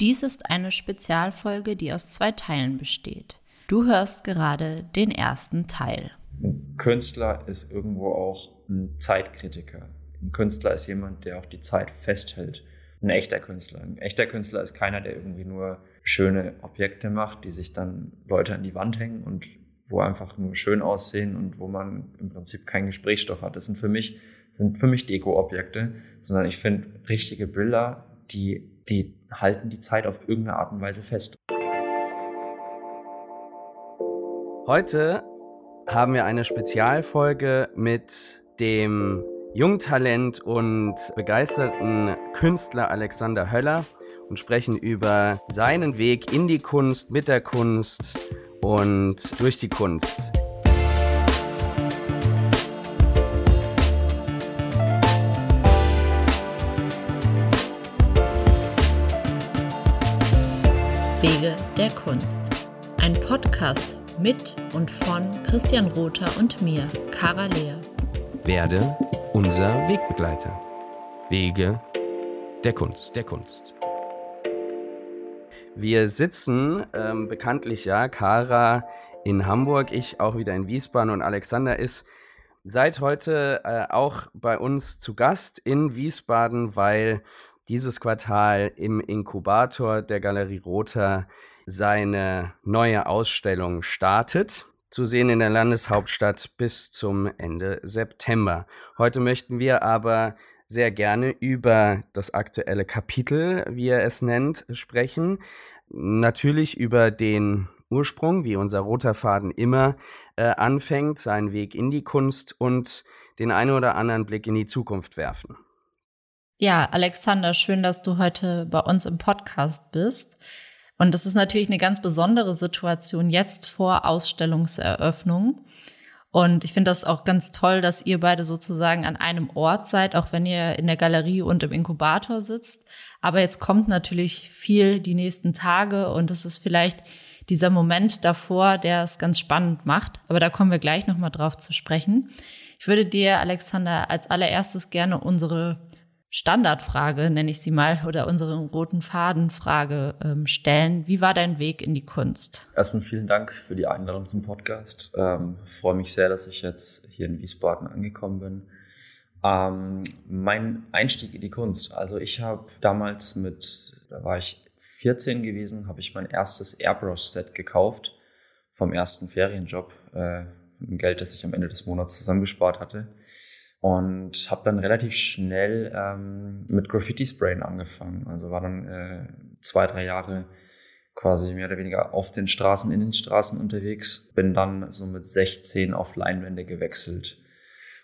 Dies ist eine Spezialfolge, die aus zwei Teilen besteht. Du hörst gerade den ersten Teil. Ein Künstler ist irgendwo auch ein Zeitkritiker. Ein Künstler ist jemand, der auch die Zeit festhält. Ein echter Künstler. Ein echter Künstler ist keiner, der irgendwie nur schöne Objekte macht, die sich dann Leute an die Wand hängen und wo einfach nur schön aussehen und wo man im Prinzip keinen Gesprächsstoff hat. Das sind für mich, sind für mich Deko-Objekte, sondern ich finde richtige Bilder, die die halten die Zeit auf irgendeine Art und Weise fest. Heute haben wir eine Spezialfolge mit dem Jungtalent und begeisterten Künstler Alexander Höller und sprechen über seinen Weg in die Kunst, mit der Kunst und durch die Kunst. Wege der Kunst. Ein Podcast mit und von Christian Rother und mir, Cara Lea. Werde unser Wegbegleiter. Wege der Kunst, der Kunst. Wir sitzen ähm, bekanntlich ja, Kara in Hamburg, ich auch wieder in Wiesbaden und Alexander ist seit heute äh, auch bei uns zu Gast in Wiesbaden, weil dieses Quartal im Inkubator der Galerie Rother seine neue Ausstellung startet. Zu sehen in der Landeshauptstadt bis zum Ende September. Heute möchten wir aber sehr gerne über das aktuelle Kapitel, wie er es nennt, sprechen. Natürlich über den Ursprung, wie unser roter Faden immer äh, anfängt, seinen Weg in die Kunst und den einen oder anderen Blick in die Zukunft werfen. Ja, Alexander, schön, dass du heute bei uns im Podcast bist. Und das ist natürlich eine ganz besondere Situation jetzt vor Ausstellungseröffnung. Und ich finde das auch ganz toll, dass ihr beide sozusagen an einem Ort seid, auch wenn ihr in der Galerie und im Inkubator sitzt. Aber jetzt kommt natürlich viel die nächsten Tage und es ist vielleicht dieser Moment davor, der es ganz spannend macht. Aber da kommen wir gleich nochmal drauf zu sprechen. Ich würde dir, Alexander, als allererstes gerne unsere Standardfrage, nenne ich sie mal, oder unsere roten Fadenfrage ähm, stellen. Wie war dein Weg in die Kunst? Erstmal vielen Dank für die Einladung zum Podcast. Ähm, freue mich sehr, dass ich jetzt hier in Wiesbaden angekommen bin. Ähm, mein Einstieg in die Kunst. Also ich habe damals mit, da war ich 14 gewesen, habe ich mein erstes Airbrush-Set gekauft vom ersten Ferienjob, äh, mit dem Geld, das ich am Ende des Monats zusammengespart hatte und habe dann relativ schnell ähm, mit Graffiti-Sprayen angefangen. Also war dann äh, zwei, drei Jahre quasi mehr oder weniger auf den Straßen, in den Straßen unterwegs. Bin dann so mit 16 auf Leinwände gewechselt.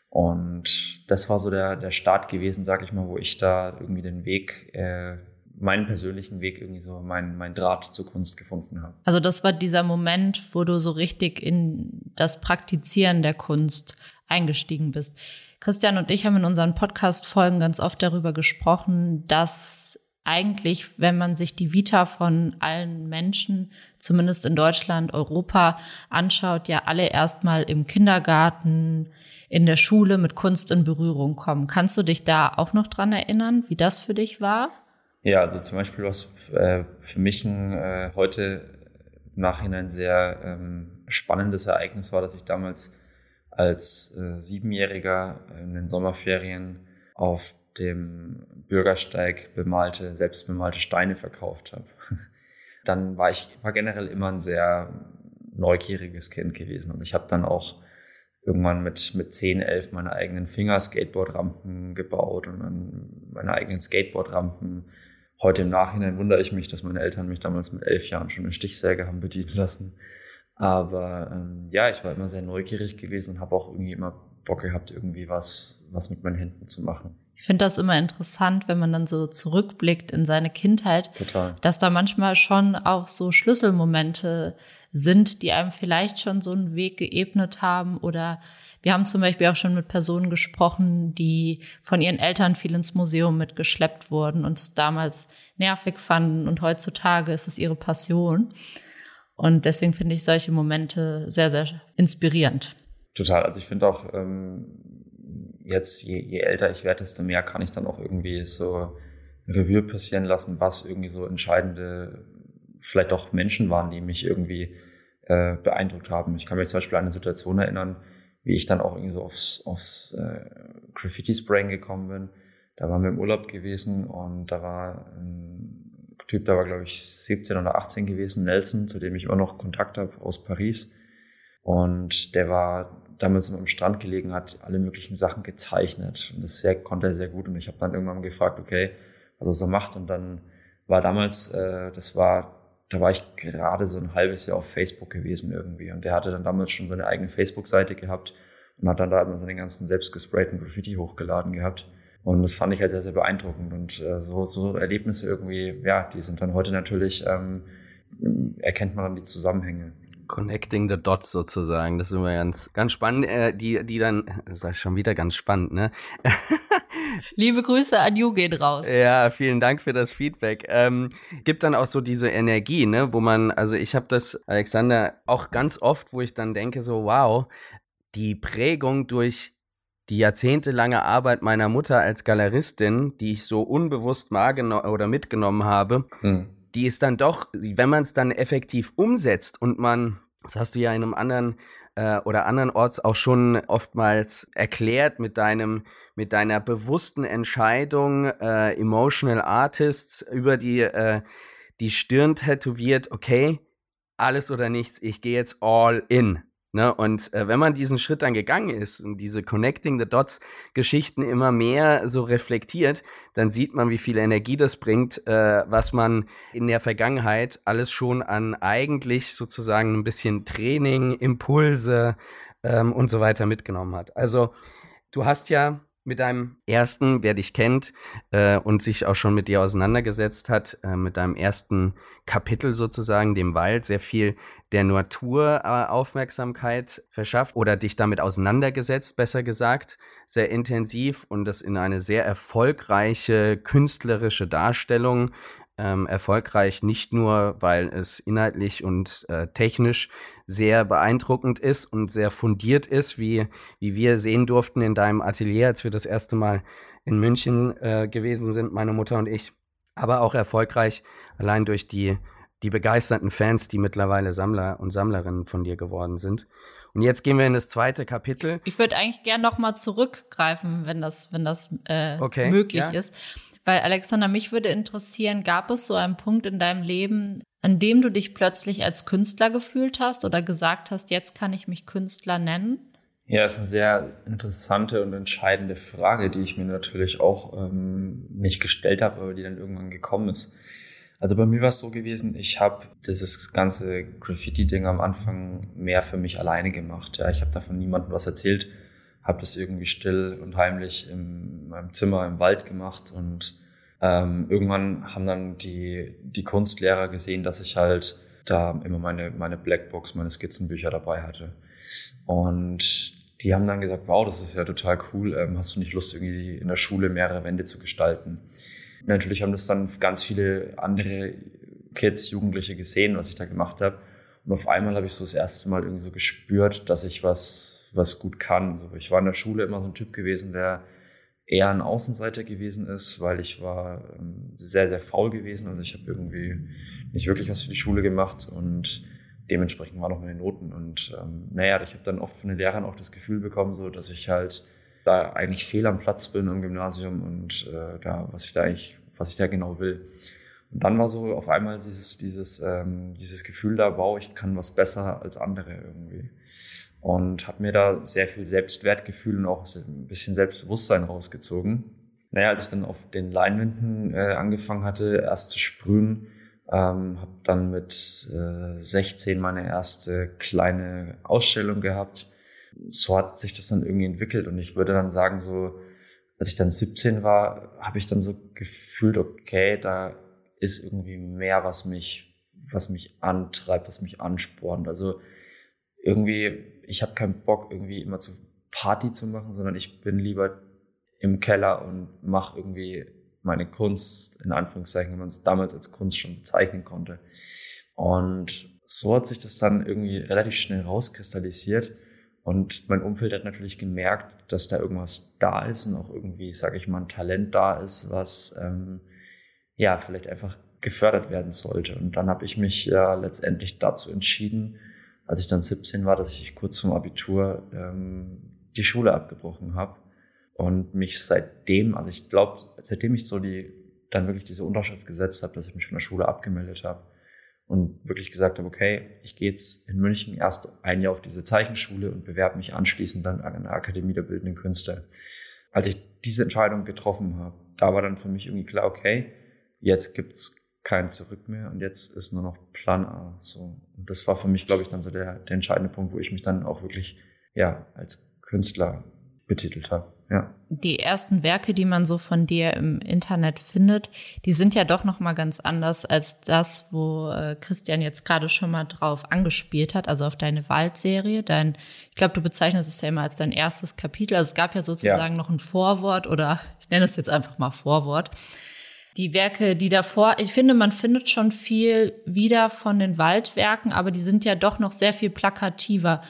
Und das war so der, der Start gewesen, sag ich mal, wo ich da irgendwie den Weg, äh, meinen persönlichen Weg, irgendwie so mein, mein Draht zur Kunst gefunden habe. Also das war dieser Moment, wo du so richtig in das Praktizieren der Kunst eingestiegen bist. Christian und ich haben in unseren Podcast-Folgen ganz oft darüber gesprochen, dass eigentlich, wenn man sich die Vita von allen Menschen, zumindest in Deutschland, Europa anschaut, ja alle erstmal im Kindergarten, in der Schule mit Kunst in Berührung kommen. Kannst du dich da auch noch dran erinnern, wie das für dich war? Ja, also zum Beispiel was äh, für mich ein äh, heute im Nachhinein sehr ähm, spannendes Ereignis war, dass ich damals als äh, Siebenjähriger in den Sommerferien auf dem Bürgersteig bemalte, selbstbemalte Steine verkauft habe. Dann war ich war generell immer ein sehr neugieriges Kind gewesen und ich habe dann auch irgendwann mit mit zehn, elf meine eigenen Finger Skateboardrampen gebaut und dann meine eigenen Skateboardrampen. Heute im Nachhinein wundere ich mich, dass meine Eltern mich damals mit elf Jahren schon eine Stichsäge haben bedienen lassen. Aber ähm, ja, ich war immer sehr neugierig gewesen und habe auch irgendwie immer Bock gehabt, irgendwie was, was mit meinen Händen zu machen. Ich finde das immer interessant, wenn man dann so zurückblickt in seine Kindheit, Total. dass da manchmal schon auch so Schlüsselmomente sind, die einem vielleicht schon so einen Weg geebnet haben. Oder wir haben zum Beispiel auch schon mit Personen gesprochen, die von ihren Eltern viel ins Museum mitgeschleppt wurden und es damals nervig fanden und heutzutage ist es ihre Passion. Und deswegen finde ich solche Momente sehr, sehr inspirierend. Total. Also ich finde auch, ähm, jetzt, je, je älter ich werde, desto mehr kann ich dann auch irgendwie so Revue passieren lassen, was irgendwie so entscheidende, vielleicht auch Menschen waren, die mich irgendwie äh, beeindruckt haben. Ich kann mich zum Beispiel an eine Situation erinnern, wie ich dann auch irgendwie so aufs, aufs äh, Graffiti-Spraying gekommen bin. Da waren wir im Urlaub gewesen und da war ein Typ, da war glaube ich 17 oder 18 gewesen, Nelson, zu dem ich immer noch Kontakt habe aus Paris. Und der war damals immer am Strand gelegen, hat alle möglichen Sachen gezeichnet. Und das sehr, konnte er sehr gut. Und ich habe dann irgendwann gefragt, okay, was er so macht. Und dann war damals, äh, das war da war ich gerade so ein halbes Jahr auf Facebook gewesen irgendwie. Und der hatte dann damals schon seine eigene Facebook-Seite gehabt und hat dann da immer seine ganzen selbstgesprayten Graffiti hochgeladen gehabt. Und das fand ich halt sehr, sehr beeindruckend. Und äh, so, so Erlebnisse irgendwie, ja, die sind dann heute natürlich, ähm, erkennt man dann die Zusammenhänge. Connecting the Dots sozusagen. Das ist immer ganz, ganz spannend. Äh, die, die dann, das ist schon wieder ganz spannend, ne? Liebe Grüße an Ju gehen raus. Ja, vielen Dank für das Feedback. Ähm, gibt dann auch so diese Energie, ne, wo man, also ich habe das, Alexander, auch ganz oft, wo ich dann denke, so, wow, die Prägung durch die jahrzehntelange Arbeit meiner Mutter als Galeristin, die ich so unbewusst wahrgenommen oder mitgenommen habe, hm. die ist dann doch, wenn man es dann effektiv umsetzt und man, das hast du ja in einem anderen äh, oder andernorts auch schon oftmals erklärt mit deinem mit deiner bewussten Entscheidung äh, Emotional Artists über die, äh, die Stirn tätowiert, okay, alles oder nichts, ich gehe jetzt all in. Ne? Und äh, wenn man diesen Schritt dann gegangen ist und diese Connecting the Dots Geschichten immer mehr so reflektiert, dann sieht man, wie viel Energie das bringt, äh, was man in der Vergangenheit alles schon an eigentlich sozusagen ein bisschen Training, Impulse ähm, und so weiter mitgenommen hat. Also du hast ja mit deinem ersten, wer dich kennt äh, und sich auch schon mit dir auseinandergesetzt hat, äh, mit deinem ersten Kapitel sozusagen, dem Wald, sehr viel der Natur äh, Aufmerksamkeit verschafft oder dich damit auseinandergesetzt, besser gesagt, sehr intensiv und das in eine sehr erfolgreiche künstlerische Darstellung ähm, erfolgreich, nicht nur, weil es inhaltlich und äh, technisch sehr beeindruckend ist und sehr fundiert ist, wie, wie wir sehen durften in deinem Atelier, als wir das erste Mal in München äh, gewesen sind, meine Mutter und ich, aber auch erfolgreich allein durch die, die begeisterten Fans, die mittlerweile Sammler und Sammlerinnen von dir geworden sind. Und jetzt gehen wir in das zweite Kapitel. Ich, ich würde eigentlich gern noch mal zurückgreifen, wenn das, wenn das äh, okay, möglich ja. ist. Weil Alexander, mich würde interessieren, gab es so einen Punkt in deinem Leben, an dem du dich plötzlich als Künstler gefühlt hast oder gesagt hast, jetzt kann ich mich Künstler nennen? Ja, ist eine sehr interessante und entscheidende Frage, die ich mir natürlich auch ähm, nicht gestellt habe, aber die dann irgendwann gekommen ist. Also bei mir war es so gewesen, ich habe dieses ganze Graffiti-Ding am Anfang mehr für mich alleine gemacht. Ja, ich habe davon niemandem was erzählt habe das irgendwie still und heimlich in meinem Zimmer im Wald gemacht und ähm, irgendwann haben dann die, die Kunstlehrer gesehen, dass ich halt da immer meine, meine Blackbox, meine Skizzenbücher dabei hatte. Und die haben dann gesagt, wow, das ist ja total cool, ähm, hast du nicht Lust, irgendwie in der Schule mehrere Wände zu gestalten? Natürlich haben das dann ganz viele andere Kids, Jugendliche gesehen, was ich da gemacht habe. Und auf einmal habe ich so das erste Mal irgendwie so gespürt, dass ich was was gut kann. Ich war in der Schule immer so ein Typ gewesen, der eher ein Außenseiter gewesen ist, weil ich war ähm, sehr, sehr faul gewesen. Also ich habe irgendwie nicht wirklich was für die Schule gemacht und dementsprechend waren auch meine Noten. Und ähm, naja, ich habe dann oft von den Lehrern auch das Gefühl bekommen, so dass ich halt da eigentlich fehl am Platz bin im Gymnasium und äh, da, was ich da eigentlich, was ich da genau will. Und dann war so auf einmal dieses, dieses, ähm, dieses Gefühl da, wow, ich kann was besser als andere irgendwie und habe mir da sehr viel Selbstwertgefühl und auch ein bisschen Selbstbewusstsein rausgezogen. Naja, als ich dann auf den Leinwänden äh, angefangen hatte, erst zu sprühen, ähm, habe dann mit äh, 16 meine erste kleine Ausstellung gehabt. So hat sich das dann irgendwie entwickelt und ich würde dann sagen, so als ich dann 17 war, habe ich dann so gefühlt, okay, da ist irgendwie mehr, was mich, was mich antreibt, was mich anspornt. Also irgendwie ich habe keinen Bock, irgendwie immer zu Party zu machen, sondern ich bin lieber im Keller und mache irgendwie meine Kunst, in Anführungszeichen, wenn man es damals als Kunst schon bezeichnen konnte. Und so hat sich das dann irgendwie relativ schnell rauskristallisiert. Und mein Umfeld hat natürlich gemerkt, dass da irgendwas da ist und auch irgendwie, sage ich mal, ein Talent da ist, was ähm, ja, vielleicht einfach gefördert werden sollte. Und dann habe ich mich ja letztendlich dazu entschieden, als ich dann 17 war, dass ich kurz zum Abitur ähm, die Schule abgebrochen habe und mich seitdem, also ich glaube, seitdem ich so die dann wirklich diese Unterschrift gesetzt habe, dass ich mich von der Schule abgemeldet habe und wirklich gesagt habe, okay, ich gehe jetzt in München erst ein Jahr auf diese Zeichenschule und bewerbe mich anschließend dann an der Akademie der Bildenden Künste. Als ich diese Entscheidung getroffen habe, da war dann für mich irgendwie klar, okay, jetzt gibt's kein Zurück mehr und jetzt ist nur noch Plan A. So. Und das war für mich, glaube ich, dann so der, der entscheidende Punkt, wo ich mich dann auch wirklich ja, als Künstler betitelt habe. Ja. Die ersten Werke, die man so von dir im Internet findet, die sind ja doch noch mal ganz anders als das, wo äh, Christian jetzt gerade schon mal drauf angespielt hat, also auf deine Waldserie. Dein, ich glaube, du bezeichnest es ja immer als dein erstes Kapitel. Also es gab ja sozusagen ja. noch ein Vorwort oder ich nenne es jetzt einfach mal Vorwort die Werke, die davor, ich finde, man findet schon viel wieder von den Waldwerken, aber die sind ja doch noch sehr viel plakativer.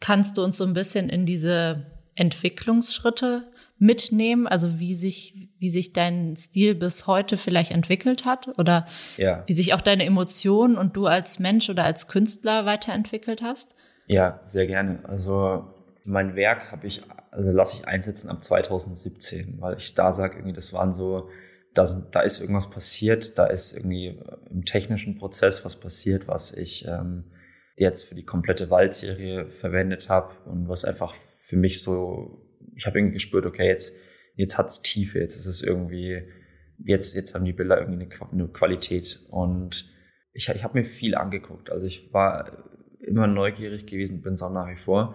Kannst du uns so ein bisschen in diese Entwicklungsschritte mitnehmen, also wie sich, wie sich dein Stil bis heute vielleicht entwickelt hat oder ja. wie sich auch deine Emotionen und du als Mensch oder als Künstler weiterentwickelt hast? Ja, sehr gerne. Also mein Werk habe ich, also lasse ich einsetzen ab 2017, weil ich da sage, irgendwie, das waren so da, da ist irgendwas passiert, da ist irgendwie im technischen Prozess was passiert, was ich ähm, jetzt für die komplette Waldserie verwendet habe und was einfach für mich so, ich habe irgendwie gespürt, okay, jetzt, jetzt hat's Tiefe, jetzt ist es irgendwie, jetzt, jetzt haben die Bilder irgendwie eine, eine Qualität und ich, ich habe mir viel angeguckt. Also ich war immer neugierig gewesen, bin es auch nach wie vor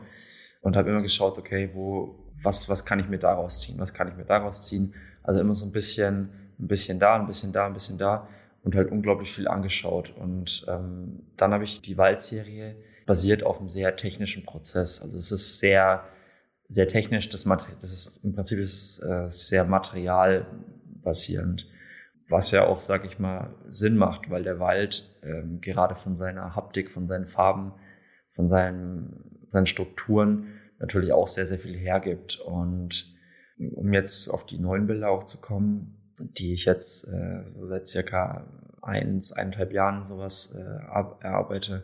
und habe immer geschaut, okay, wo, was, was kann ich mir daraus ziehen, was kann ich mir daraus ziehen. Also immer so ein bisschen ein bisschen da, ein bisschen da, ein bisschen da und halt unglaublich viel angeschaut. Und ähm, dann habe ich die Waldserie basiert auf einem sehr technischen Prozess. Also es ist sehr, sehr technisch. Das, das ist im Prinzip ist es, äh, sehr materialbasierend, was ja auch, sag ich mal, Sinn macht, weil der Wald ähm, gerade von seiner Haptik, von seinen Farben, von seinen, seinen Strukturen natürlich auch sehr, sehr viel hergibt. Und um jetzt auf die neuen Bilder auch zu kommen, die ich jetzt äh, seit circa eins, eineinhalb Jahren sowas äh, erarbeite,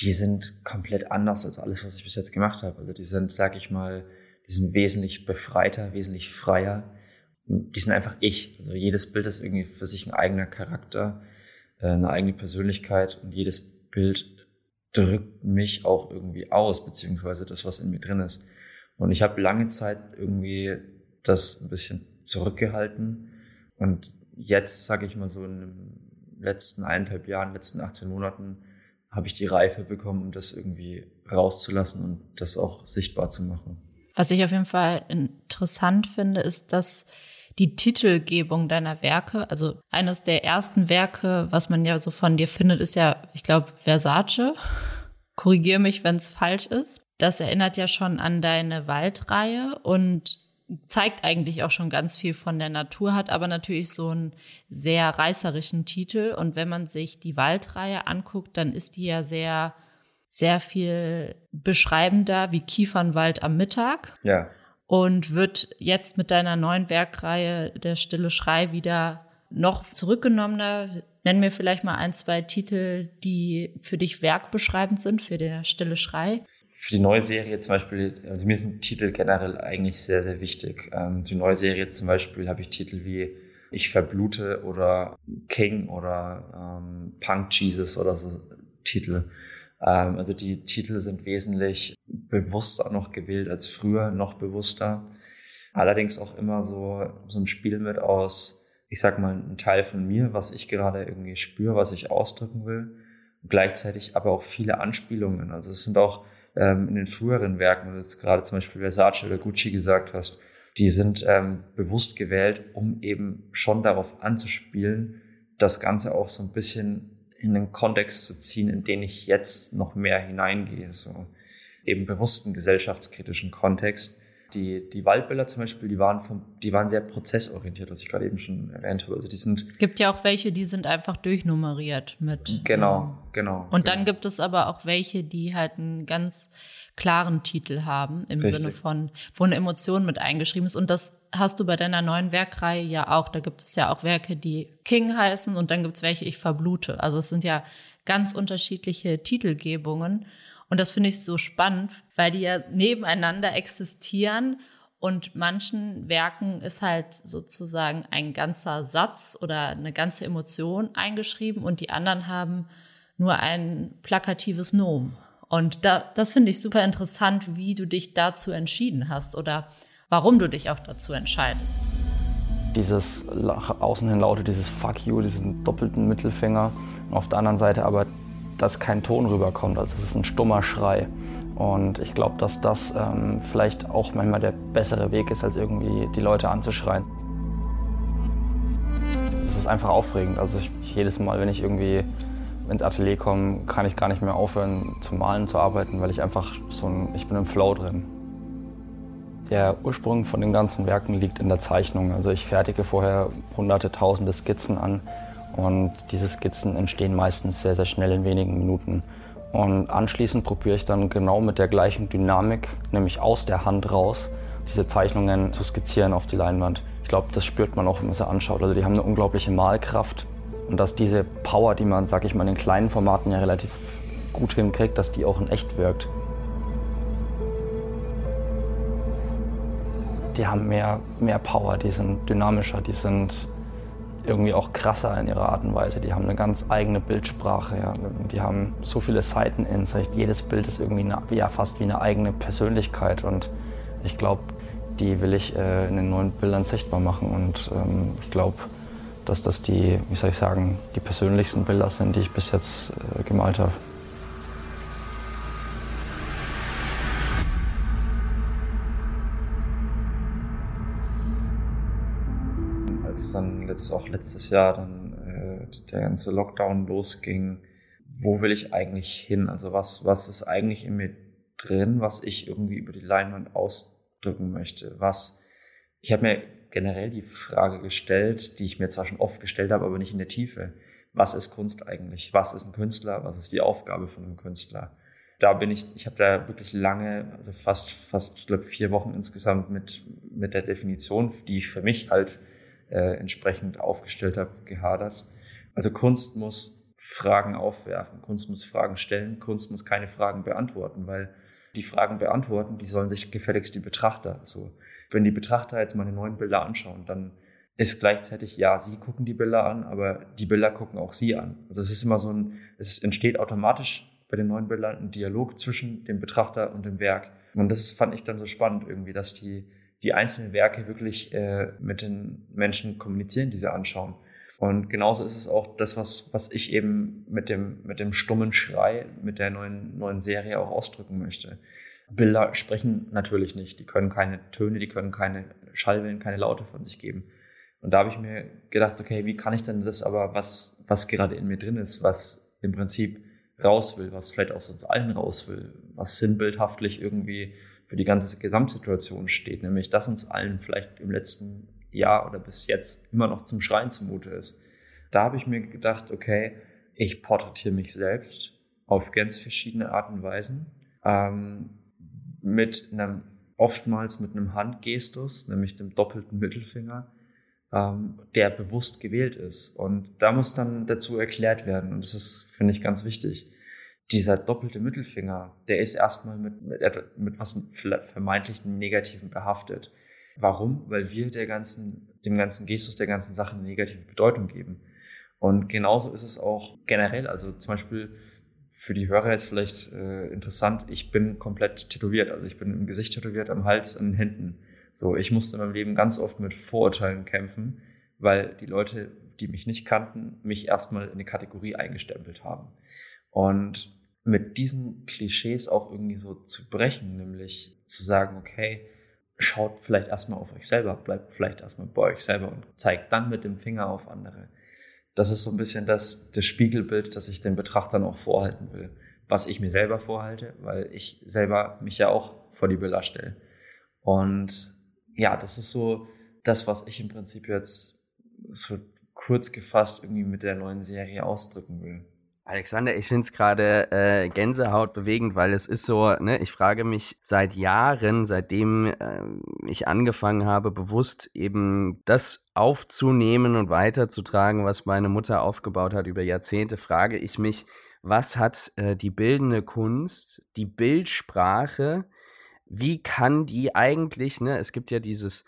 die sind komplett anders als alles, was ich bis jetzt gemacht habe. Also die sind, sag ich mal, die sind wesentlich befreiter, wesentlich freier. Die sind einfach ich. Also jedes Bild ist irgendwie für sich ein eigener Charakter, äh, eine eigene Persönlichkeit und jedes Bild drückt mich auch irgendwie aus, beziehungsweise das, was in mir drin ist. Und ich habe lange Zeit irgendwie das ein bisschen zurückgehalten und jetzt, sage ich mal so, in den letzten eineinhalb Jahren, letzten 18 Monaten, habe ich die Reife bekommen, um das irgendwie rauszulassen und das auch sichtbar zu machen. Was ich auf jeden Fall interessant finde, ist, dass die Titelgebung deiner Werke, also eines der ersten Werke, was man ja so von dir findet, ist ja, ich glaube, Versace. Korrigiere mich, wenn es falsch ist. Das erinnert ja schon an deine Waldreihe und zeigt eigentlich auch schon ganz viel von der Natur, hat aber natürlich so einen sehr reißerischen Titel. Und wenn man sich die Waldreihe anguckt, dann ist die ja sehr, sehr viel beschreibender wie Kiefernwald am Mittag. Ja. Und wird jetzt mit deiner neuen Werkreihe Der Stille Schrei wieder noch zurückgenommener. Nenn mir vielleicht mal ein, zwei Titel, die für dich werkbeschreibend sind, für der Stille Schrei für die neue Serie zum Beispiel, also mir sind Titel generell eigentlich sehr, sehr wichtig. Ähm, die neue Serie zum Beispiel habe ich Titel wie Ich verblute oder King oder ähm, Punk Jesus oder so Titel. Ähm, also die Titel sind wesentlich bewusster noch gewählt als früher, noch bewusster. Allerdings auch immer so, so ein Spiel mit aus, ich sag mal, ein Teil von mir, was ich gerade irgendwie spüre, was ich ausdrücken will. gleichzeitig aber auch viele Anspielungen. Also es sind auch ähm, in den früheren Werken, wenn du gerade zum Beispiel Versace oder Gucci gesagt hast, die sind ähm, bewusst gewählt, um eben schon darauf anzuspielen, das Ganze auch so ein bisschen in den Kontext zu ziehen, in den ich jetzt noch mehr hineingehe, so eben bewussten gesellschaftskritischen Kontext. Die, die Waldbilder zum Beispiel, die waren, vom, die waren sehr prozessorientiert, was ich gerade eben schon erwähnt habe. Also die sind. Gibt ja auch welche, die sind einfach durchnummeriert mit. Genau, ähm, genau. Und genau. dann gibt es aber auch welche, die halt einen ganz klaren Titel haben, im Richtig. Sinne von, wo eine Emotion mit eingeschrieben ist. Und das hast du bei deiner neuen Werkreihe ja auch. Da gibt es ja auch Werke, die King heißen und dann gibt es welche, ich verblute. Also es sind ja ganz unterschiedliche Titelgebungen. Und das finde ich so spannend, weil die ja nebeneinander existieren und manchen Werken ist halt sozusagen ein ganzer Satz oder eine ganze Emotion eingeschrieben und die anderen haben nur ein plakatives Nomen. Und da, das finde ich super interessant, wie du dich dazu entschieden hast oder warum du dich auch dazu entscheidest. Dieses außen hin laute, dieses Fuck you, diesen doppelten Mittelfinger. Und auf der anderen Seite aber, dass kein Ton rüberkommt. Also es ist ein stummer Schrei. Und ich glaube, dass das ähm, vielleicht auch manchmal der bessere Weg ist, als irgendwie die Leute anzuschreien. Es ist einfach aufregend. Also ich, jedes Mal, wenn ich irgendwie ins Atelier komme, kann ich gar nicht mehr aufhören zu malen, zu arbeiten, weil ich einfach so ein, ich bin im Flow drin. Der Ursprung von den ganzen Werken liegt in der Zeichnung. Also ich fertige vorher hunderte, tausende Skizzen an und diese Skizzen entstehen meistens sehr, sehr schnell in wenigen Minuten. Und anschließend probiere ich dann genau mit der gleichen Dynamik, nämlich aus der Hand raus, diese Zeichnungen zu skizzieren auf die Leinwand. Ich glaube, das spürt man auch, wenn man sie anschaut. Also die haben eine unglaubliche Malkraft und dass diese Power, die man, sag ich mal, in den kleinen Formaten ja relativ gut hinkriegt, dass die auch in echt wirkt. Die haben mehr, mehr Power, die sind dynamischer, die sind irgendwie auch krasser in ihrer Art und Weise. Die haben eine ganz eigene Bildsprache. Ja. Die haben so viele Seiten in sich. Jedes Bild ist irgendwie eine, ja, fast wie eine eigene Persönlichkeit. Und ich glaube, die will ich äh, in den neuen Bildern sichtbar machen. Und ähm, ich glaube, dass das die, wie soll ich sagen, die persönlichsten Bilder sind, die ich bis jetzt äh, gemalt habe. Als dann letzt, auch letztes Jahr dann äh, der ganze Lockdown losging, wo will ich eigentlich hin? Also was, was ist eigentlich in mir drin, was ich irgendwie über die Leinwand ausdrücken möchte? Was, ich habe mir generell die Frage gestellt, die ich mir zwar schon oft gestellt habe, aber nicht in der Tiefe. Was ist Kunst eigentlich? Was ist ein Künstler? Was ist die Aufgabe von einem Künstler? Da bin ich, ich habe da wirklich lange, also fast, fast, glaube vier Wochen insgesamt mit, mit der Definition, die ich für mich halt äh, entsprechend aufgestellt habe, gehadert. Also Kunst muss Fragen aufwerfen, Kunst muss Fragen stellen, Kunst muss keine Fragen beantworten, weil die Fragen beantworten, die sollen sich gefälligst die Betrachter so wenn die Betrachter jetzt meine neuen Bilder anschauen, dann ist gleichzeitig, ja, sie gucken die Bilder an, aber die Bilder gucken auch sie an. Also es ist immer so ein, es entsteht automatisch bei den neuen Bildern ein Dialog zwischen dem Betrachter und dem Werk. Und das fand ich dann so spannend irgendwie, dass die, die einzelnen Werke wirklich äh, mit den Menschen kommunizieren, die sie anschauen. Und genauso ist es auch das, was, was ich eben mit dem, mit dem stummen Schrei, mit der neuen, neuen Serie auch ausdrücken möchte. Bilder sprechen natürlich nicht. Die können keine Töne, die können keine Schallwellen, keine Laute von sich geben. Und da habe ich mir gedacht, okay, wie kann ich denn das aber, was, was gerade in mir drin ist, was im Prinzip raus will, was vielleicht aus uns allen raus will, was sinnbildhaftlich irgendwie für die ganze Gesamtsituation steht, nämlich dass uns allen vielleicht im letzten Jahr oder bis jetzt immer noch zum Schreien zumute ist. Da habe ich mir gedacht, okay, ich porträtiere mich selbst auf ganz verschiedene Arten und Weisen. Ähm, mit einem, oftmals mit einem Handgestus, nämlich dem doppelten Mittelfinger, ähm, der bewusst gewählt ist. Und da muss dann dazu erklärt werden, und das ist, finde ich, ganz wichtig. Dieser doppelte Mittelfinger, der ist erstmal mit, mit, mit was vermeintlich Negativen behaftet. Warum? Weil wir der ganzen, dem ganzen Gestus, der ganzen Sache eine negative Bedeutung geben. Und genauso ist es auch generell. Also zum Beispiel für die Hörer ist vielleicht äh, interessant, ich bin komplett tätowiert. Also ich bin im Gesicht tätowiert, am Hals, an den Händen. So, ich musste in meinem Leben ganz oft mit Vorurteilen kämpfen, weil die Leute, die mich nicht kannten, mich erstmal in eine Kategorie eingestempelt haben. Und mit diesen Klischees auch irgendwie so zu brechen, nämlich zu sagen, okay, schaut vielleicht erstmal auf euch selber, bleibt vielleicht erstmal bei euch selber und zeigt dann mit dem Finger auf andere das ist so ein bisschen das, das Spiegelbild, das ich den Betrachtern auch vorhalten will. Was ich mir selber vorhalte, weil ich selber mich ja auch vor die Bilder stelle. Und ja, das ist so das, was ich im Prinzip jetzt so kurz gefasst irgendwie mit der neuen Serie ausdrücken will. Alexander, ich finde es gerade äh, Gänsehaut bewegend, weil es ist so, ne, ich frage mich seit Jahren, seitdem äh, ich angefangen habe, bewusst eben das aufzunehmen und weiterzutragen, was meine Mutter aufgebaut hat über Jahrzehnte, frage ich mich, was hat äh, die bildende Kunst, die Bildsprache, wie kann die eigentlich, ne, es gibt ja dieses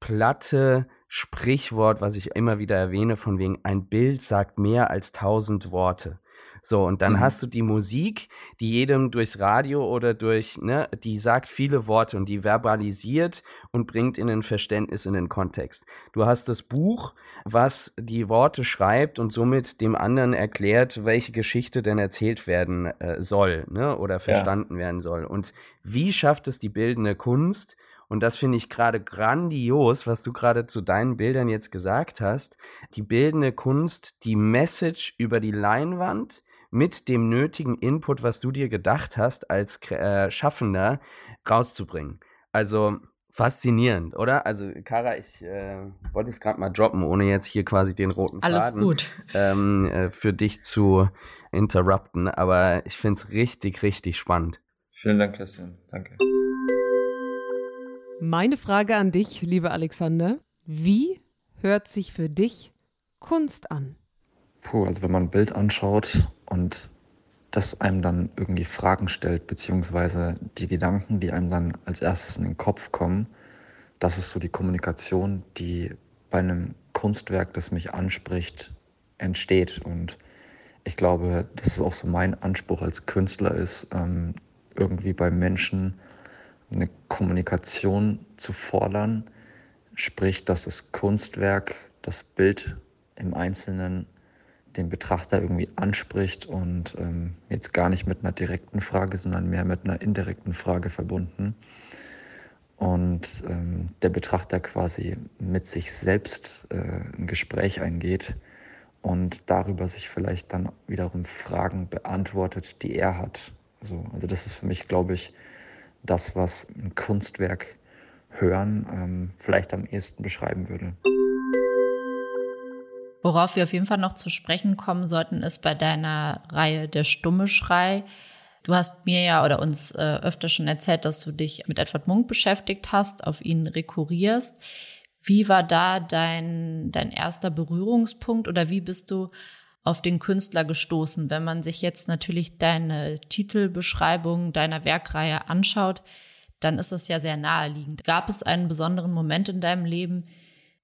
platte Sprichwort, was ich immer wieder erwähne, von wegen ein Bild sagt mehr als tausend Worte. So, und dann mhm. hast du die Musik, die jedem durchs Radio oder durch, ne, die sagt viele Worte und die verbalisiert und bringt in den Verständnis, in den Kontext. Du hast das Buch, was die Worte schreibt und somit dem anderen erklärt, welche Geschichte denn erzählt werden äh, soll, ne, oder verstanden ja. werden soll. Und wie schafft es die bildende Kunst, und das finde ich gerade grandios, was du gerade zu deinen Bildern jetzt gesagt hast. Die bildende Kunst, die Message über die Leinwand mit dem nötigen Input, was du dir gedacht hast, als äh, Schaffender rauszubringen. Also faszinierend, oder? Also, Kara, ich äh, wollte es gerade mal droppen, ohne jetzt hier quasi den roten Alles Faden gut. Ähm, äh, für dich zu interrupten. Aber ich finde es richtig, richtig spannend. Vielen Dank, Christian. Danke. Meine Frage an dich, lieber Alexander. Wie hört sich für dich Kunst an? Puh, also wenn man ein Bild anschaut und das einem dann irgendwie Fragen stellt, beziehungsweise die Gedanken, die einem dann als erstes in den Kopf kommen, das ist so die Kommunikation, die bei einem Kunstwerk, das mich anspricht, entsteht. Und ich glaube, dass es auch so mein Anspruch als Künstler ist, ähm, irgendwie bei Menschen eine Kommunikation zu fordern, sprich, dass das Kunstwerk, das Bild im Einzelnen den Betrachter irgendwie anspricht und ähm, jetzt gar nicht mit einer direkten Frage, sondern mehr mit einer indirekten Frage verbunden. Und ähm, der Betrachter quasi mit sich selbst äh, ein Gespräch eingeht und darüber sich vielleicht dann wiederum Fragen beantwortet, die er hat. So, also das ist für mich, glaube ich, das, was ein Kunstwerk hören ähm, vielleicht am ehesten beschreiben würde. Worauf wir auf jeden Fall noch zu sprechen kommen sollten, ist bei deiner Reihe Der stumme Schrei. Du hast mir ja oder uns äh, öfter schon erzählt, dass du dich mit Edward Munk beschäftigt hast, auf ihn rekurrierst. Wie war da dein, dein erster Berührungspunkt oder wie bist du auf den Künstler gestoßen? Wenn man sich jetzt natürlich deine Titelbeschreibung deiner Werkreihe anschaut, dann ist es ja sehr naheliegend. Gab es einen besonderen Moment in deinem Leben,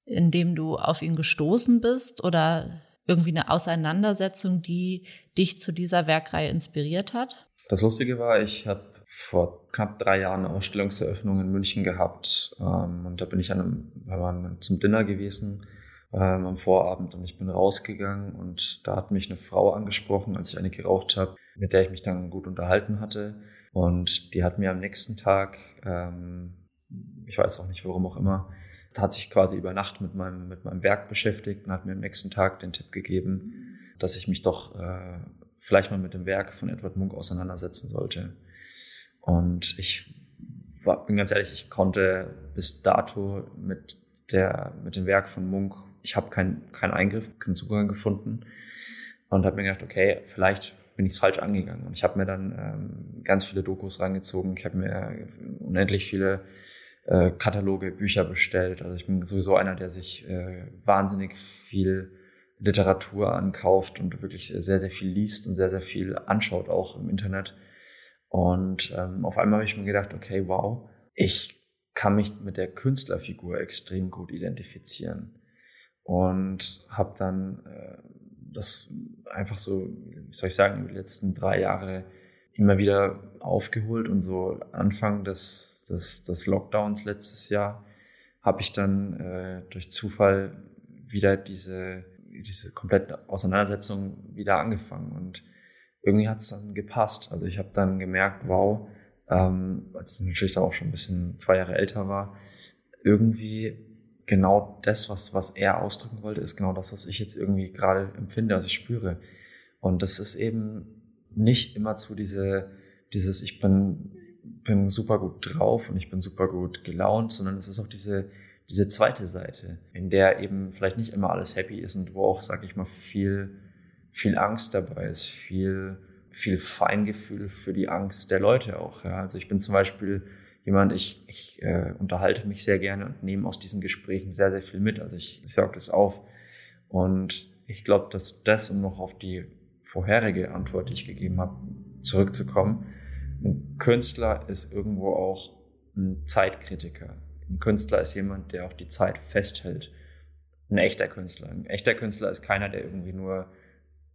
in dem du auf ihn gestoßen bist oder irgendwie eine Auseinandersetzung, die dich zu dieser Werkreihe inspiriert hat? Das Lustige war, ich habe vor knapp drei Jahren eine Ausstellungseröffnung in München gehabt ähm, und da bin ich an einem, wir waren zum Dinner gewesen ähm, am Vorabend und ich bin rausgegangen und da hat mich eine Frau angesprochen, als ich eine geraucht habe, mit der ich mich dann gut unterhalten hatte und die hat mir am nächsten Tag, ähm, ich weiß auch nicht warum auch immer, hat sich quasi über Nacht mit meinem, mit meinem Werk beschäftigt und hat mir am nächsten Tag den Tipp gegeben, dass ich mich doch äh, vielleicht mal mit dem Werk von Edward Munk auseinandersetzen sollte. Und ich war, bin ganz ehrlich, ich konnte bis dato mit der, mit dem Werk von Munk, ich habe keinen keinen Eingriff, keinen Zugang gefunden und habe mir gedacht, okay, vielleicht bin ich es falsch angegangen. Und ich habe mir dann ähm, ganz viele Dokus reingezogen. Ich habe mir unendlich viele äh, Kataloge, Bücher bestellt. Also ich bin sowieso einer, der sich äh, wahnsinnig viel Literatur ankauft und wirklich sehr, sehr viel liest und sehr, sehr viel anschaut auch im Internet. Und ähm, auf einmal habe ich mir gedacht, okay, wow, ich kann mich mit der Künstlerfigur extrem gut identifizieren. Und habe dann äh, das einfach so, wie soll ich sagen, die letzten drei Jahre immer wieder aufgeholt und so Anfang des des, des Lockdowns letztes Jahr habe ich dann äh, durch Zufall wieder diese, diese komplette Auseinandersetzung wieder angefangen und irgendwie hat es dann gepasst. Also ich habe dann gemerkt, wow, ähm, als ich natürlich auch schon ein bisschen zwei Jahre älter war, irgendwie genau das, was, was er ausdrücken wollte, ist genau das, was ich jetzt irgendwie gerade empfinde, also ich spüre. Und das ist eben nicht immer zu diese, dieses, ich bin bin super gut drauf und ich bin super gut gelaunt, sondern es ist auch diese, diese zweite Seite, in der eben vielleicht nicht immer alles happy ist und wo auch, sag ich mal, viel, viel Angst dabei ist, viel, viel Feingefühl für die Angst der Leute auch. Ja. Also ich bin zum Beispiel jemand, ich, ich äh, unterhalte mich sehr gerne und nehme aus diesen Gesprächen sehr, sehr viel mit. Also ich, ich sage das auf. Und ich glaube, dass das, um noch auf die vorherige Antwort, die ich gegeben habe, zurückzukommen, ein Künstler ist irgendwo auch ein Zeitkritiker. Ein Künstler ist jemand, der auch die Zeit festhält. Ein echter Künstler. Ein echter Künstler ist keiner, der irgendwie nur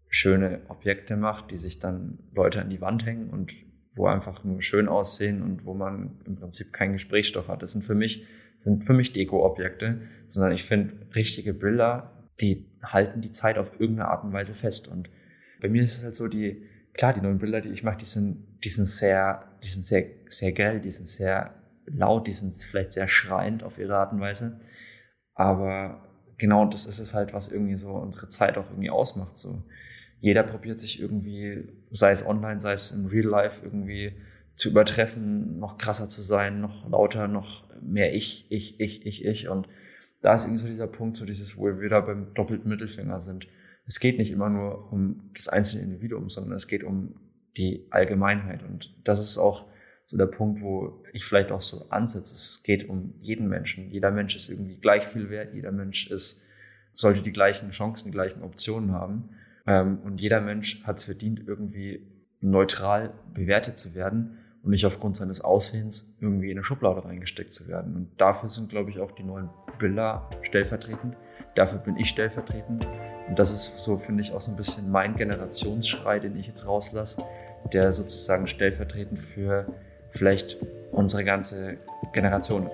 schöne Objekte macht, die sich dann Leute an die Wand hängen und wo einfach nur schön aussehen und wo man im Prinzip keinen Gesprächsstoff hat. Das sind für mich, sind für mich Deko-Objekte, sondern ich finde richtige Bilder, die halten die Zeit auf irgendeine Art und Weise fest. Und bei mir ist es halt so, die, klar, die neuen Bilder, die ich mache, die sind, die sind sehr, die sind sehr, sehr grell, die sind sehr laut, die sind vielleicht sehr schreiend auf ihre Art und Weise. Aber genau das ist es halt, was irgendwie so unsere Zeit auch irgendwie ausmacht. So jeder probiert sich irgendwie, sei es online, sei es in Real Life, irgendwie zu übertreffen, noch krasser zu sein, noch lauter, noch mehr ich, ich, ich, ich, ich. Und da ist irgendwie so dieser Punkt, so dieses, wo wir wieder beim doppelten Mittelfinger sind. Es geht nicht immer nur um das einzelne Individuum, sondern es geht um die Allgemeinheit. Und das ist auch so der Punkt, wo ich vielleicht auch so ansetze. Es geht um jeden Menschen. Jeder Mensch ist irgendwie gleich viel wert. Jeder Mensch ist, sollte die gleichen Chancen, die gleichen Optionen haben. Ähm, und jeder Mensch hat es verdient, irgendwie neutral bewertet zu werden und nicht aufgrund seines Aussehens irgendwie in eine Schublade reingesteckt zu werden. Und dafür sind, glaube ich, auch die neuen Bilder stellvertretend. Dafür bin ich stellvertretend. Und das ist so, finde ich, auch so ein bisschen mein Generationsschrei, den ich jetzt rauslasse, der sozusagen stellvertretend für vielleicht unsere ganze Generation.